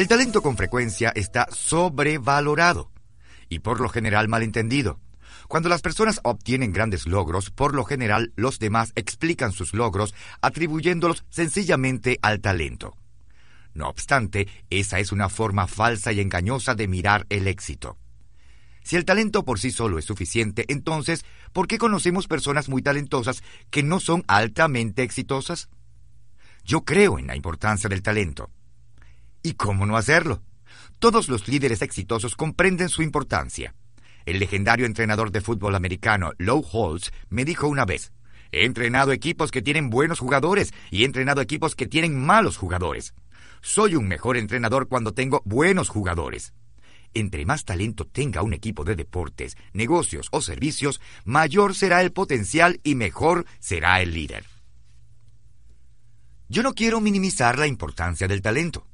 El talento con frecuencia está sobrevalorado y por lo general malentendido. Cuando las personas obtienen grandes logros, por lo general los demás explican sus logros atribuyéndolos sencillamente al talento. No obstante, esa es una forma falsa y engañosa de mirar el éxito. Si el talento por sí solo es suficiente, entonces, ¿por qué conocemos personas muy talentosas que no son altamente exitosas? Yo creo en la importancia del talento. ¿Y cómo no hacerlo? Todos los líderes exitosos comprenden su importancia. El legendario entrenador de fútbol americano Low Holtz me dijo una vez, he entrenado equipos que tienen buenos jugadores y he entrenado equipos que tienen malos jugadores. Soy un mejor entrenador cuando tengo buenos jugadores. Entre más talento tenga un equipo de deportes, negocios o servicios, mayor será el potencial y mejor será el líder. Yo no quiero minimizar la importancia del talento.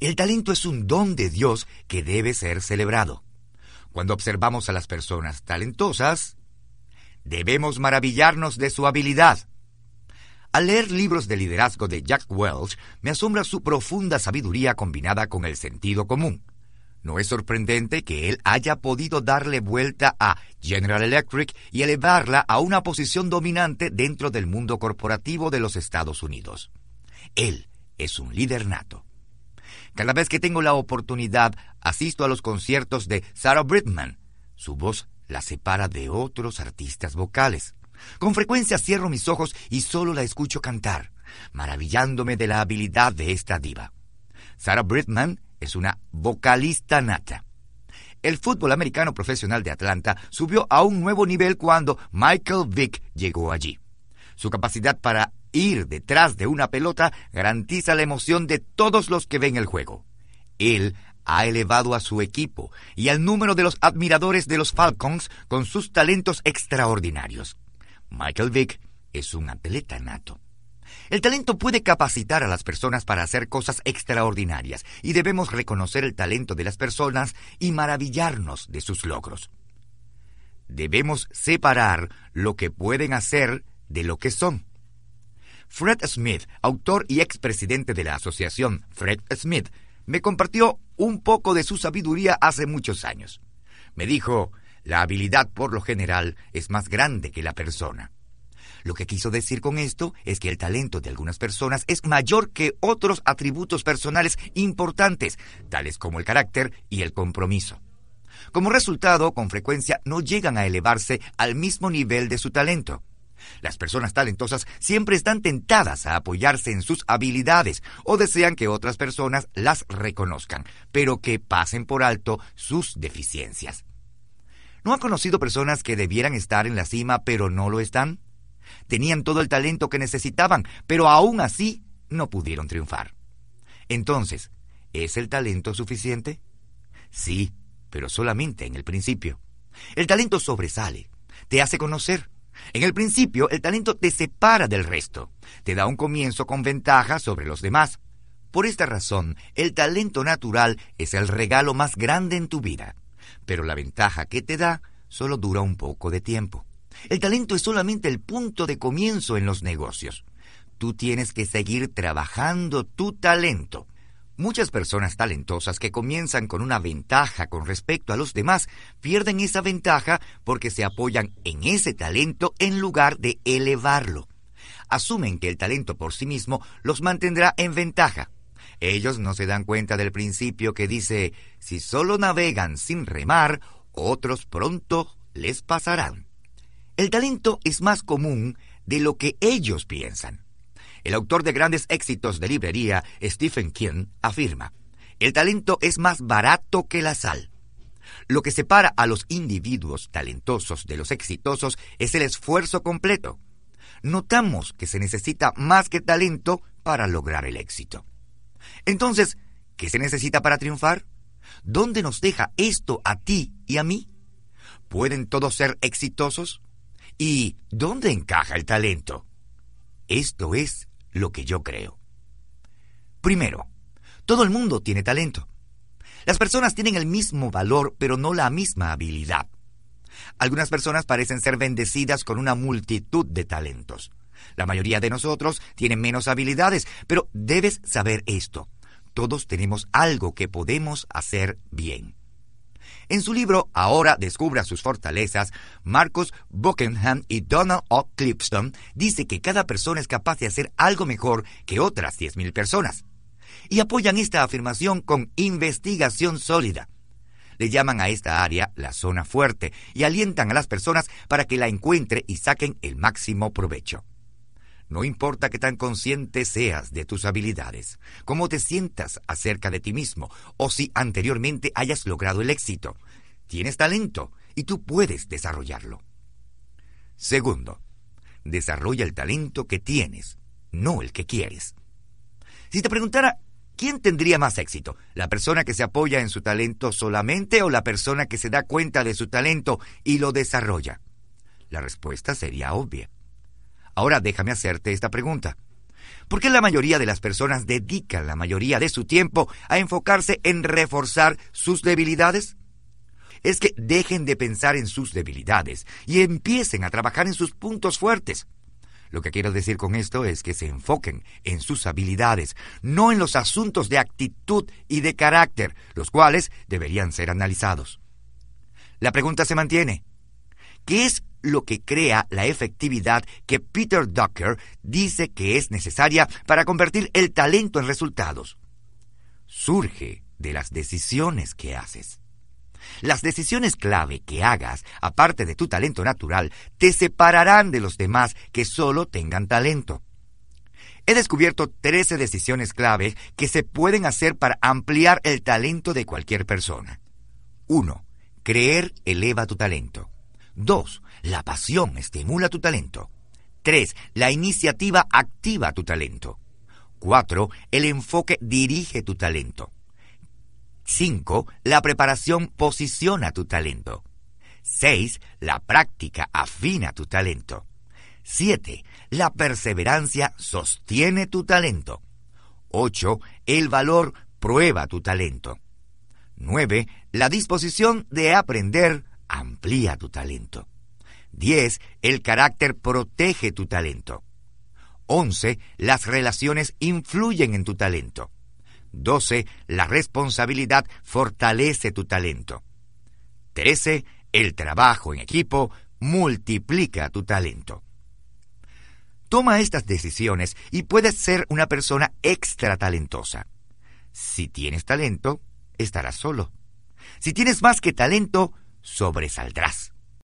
El talento es un don de Dios que debe ser celebrado. Cuando observamos a las personas talentosas, debemos maravillarnos de su habilidad. Al leer libros de liderazgo de Jack Welch, me asombra su profunda sabiduría combinada con el sentido común. No es sorprendente que él haya podido darle vuelta a General Electric y elevarla a una posición dominante dentro del mundo corporativo de los Estados Unidos. Él es un líder nato. Cada vez que tengo la oportunidad, asisto a los conciertos de Sarah Bridman. Su voz la separa de otros artistas vocales. Con frecuencia cierro mis ojos y solo la escucho cantar, maravillándome de la habilidad de esta diva. Sarah Bridman es una vocalista nata. El fútbol americano profesional de Atlanta subió a un nuevo nivel cuando Michael Vick llegó allí. Su capacidad para ir detrás de una pelota garantiza la emoción de todos los que ven el juego. Él ha elevado a su equipo y al número de los admiradores de los Falcons con sus talentos extraordinarios. Michael Vick es un atleta nato. El talento puede capacitar a las personas para hacer cosas extraordinarias y debemos reconocer el talento de las personas y maravillarnos de sus logros. Debemos separar lo que pueden hacer de lo que son. Fred Smith, autor y expresidente de la asociación Fred Smith, me compartió un poco de su sabiduría hace muchos años. Me dijo, la habilidad por lo general es más grande que la persona. Lo que quiso decir con esto es que el talento de algunas personas es mayor que otros atributos personales importantes, tales como el carácter y el compromiso. Como resultado, con frecuencia no llegan a elevarse al mismo nivel de su talento. Las personas talentosas siempre están tentadas a apoyarse en sus habilidades o desean que otras personas las reconozcan, pero que pasen por alto sus deficiencias. ¿No ha conocido personas que debieran estar en la cima pero no lo están? Tenían todo el talento que necesitaban, pero aún así no pudieron triunfar. Entonces, ¿es el talento suficiente? Sí, pero solamente en el principio. El talento sobresale, te hace conocer, en el principio, el talento te separa del resto, te da un comienzo con ventaja sobre los demás. Por esta razón, el talento natural es el regalo más grande en tu vida, pero la ventaja que te da solo dura un poco de tiempo. El talento es solamente el punto de comienzo en los negocios. Tú tienes que seguir trabajando tu talento. Muchas personas talentosas que comienzan con una ventaja con respecto a los demás pierden esa ventaja porque se apoyan en ese talento en lugar de elevarlo. Asumen que el talento por sí mismo los mantendrá en ventaja. Ellos no se dan cuenta del principio que dice, si solo navegan sin remar, otros pronto les pasarán. El talento es más común de lo que ellos piensan. El autor de grandes éxitos de librería, Stephen King, afirma, el talento es más barato que la sal. Lo que separa a los individuos talentosos de los exitosos es el esfuerzo completo. Notamos que se necesita más que talento para lograr el éxito. Entonces, ¿qué se necesita para triunfar? ¿Dónde nos deja esto a ti y a mí? ¿Pueden todos ser exitosos? ¿Y dónde encaja el talento? Esto es lo que yo creo. Primero, todo el mundo tiene talento. Las personas tienen el mismo valor, pero no la misma habilidad. Algunas personas parecen ser bendecidas con una multitud de talentos. La mayoría de nosotros tienen menos habilidades, pero debes saber esto. todos tenemos algo que podemos hacer bien. En su libro Ahora descubra sus fortalezas, Marcos Buckingham y Donald O. Clipston dice que cada persona es capaz de hacer algo mejor que otras 10.000 personas. Y apoyan esta afirmación con investigación sólida. Le llaman a esta área la zona fuerte y alientan a las personas para que la encuentre y saquen el máximo provecho. No importa qué tan consciente seas de tus habilidades, cómo te sientas acerca de ti mismo o si anteriormente hayas logrado el éxito. Tienes talento y tú puedes desarrollarlo. Segundo, desarrolla el talento que tienes, no el que quieres. Si te preguntara, ¿quién tendría más éxito? ¿La persona que se apoya en su talento solamente o la persona que se da cuenta de su talento y lo desarrolla? La respuesta sería obvia. Ahora déjame hacerte esta pregunta. ¿Por qué la mayoría de las personas dedican la mayoría de su tiempo a enfocarse en reforzar sus debilidades? Es que dejen de pensar en sus debilidades y empiecen a trabajar en sus puntos fuertes. Lo que quiero decir con esto es que se enfoquen en sus habilidades, no en los asuntos de actitud y de carácter, los cuales deberían ser analizados. La pregunta se mantiene. ¿Qué es lo que crea la efectividad que Peter Ducker dice que es necesaria para convertir el talento en resultados. Surge de las decisiones que haces. Las decisiones clave que hagas, aparte de tu talento natural, te separarán de los demás que solo tengan talento. He descubierto 13 decisiones clave que se pueden hacer para ampliar el talento de cualquier persona. 1. Creer eleva tu talento. 2. La pasión estimula tu talento. 3. La iniciativa activa tu talento. 4. El enfoque dirige tu talento. 5. La preparación posiciona tu talento. 6. La práctica afina tu talento. 7. La perseverancia sostiene tu talento. 8. El valor prueba tu talento. 9. La disposición de aprender amplía tu talento. 10. El carácter protege tu talento. 11. Las relaciones influyen en tu talento. 12. La responsabilidad fortalece tu talento. 13. El trabajo en equipo multiplica tu talento. Toma estas decisiones y puedes ser una persona extra talentosa. Si tienes talento, estarás solo. Si tienes más que talento, sobresaldrás.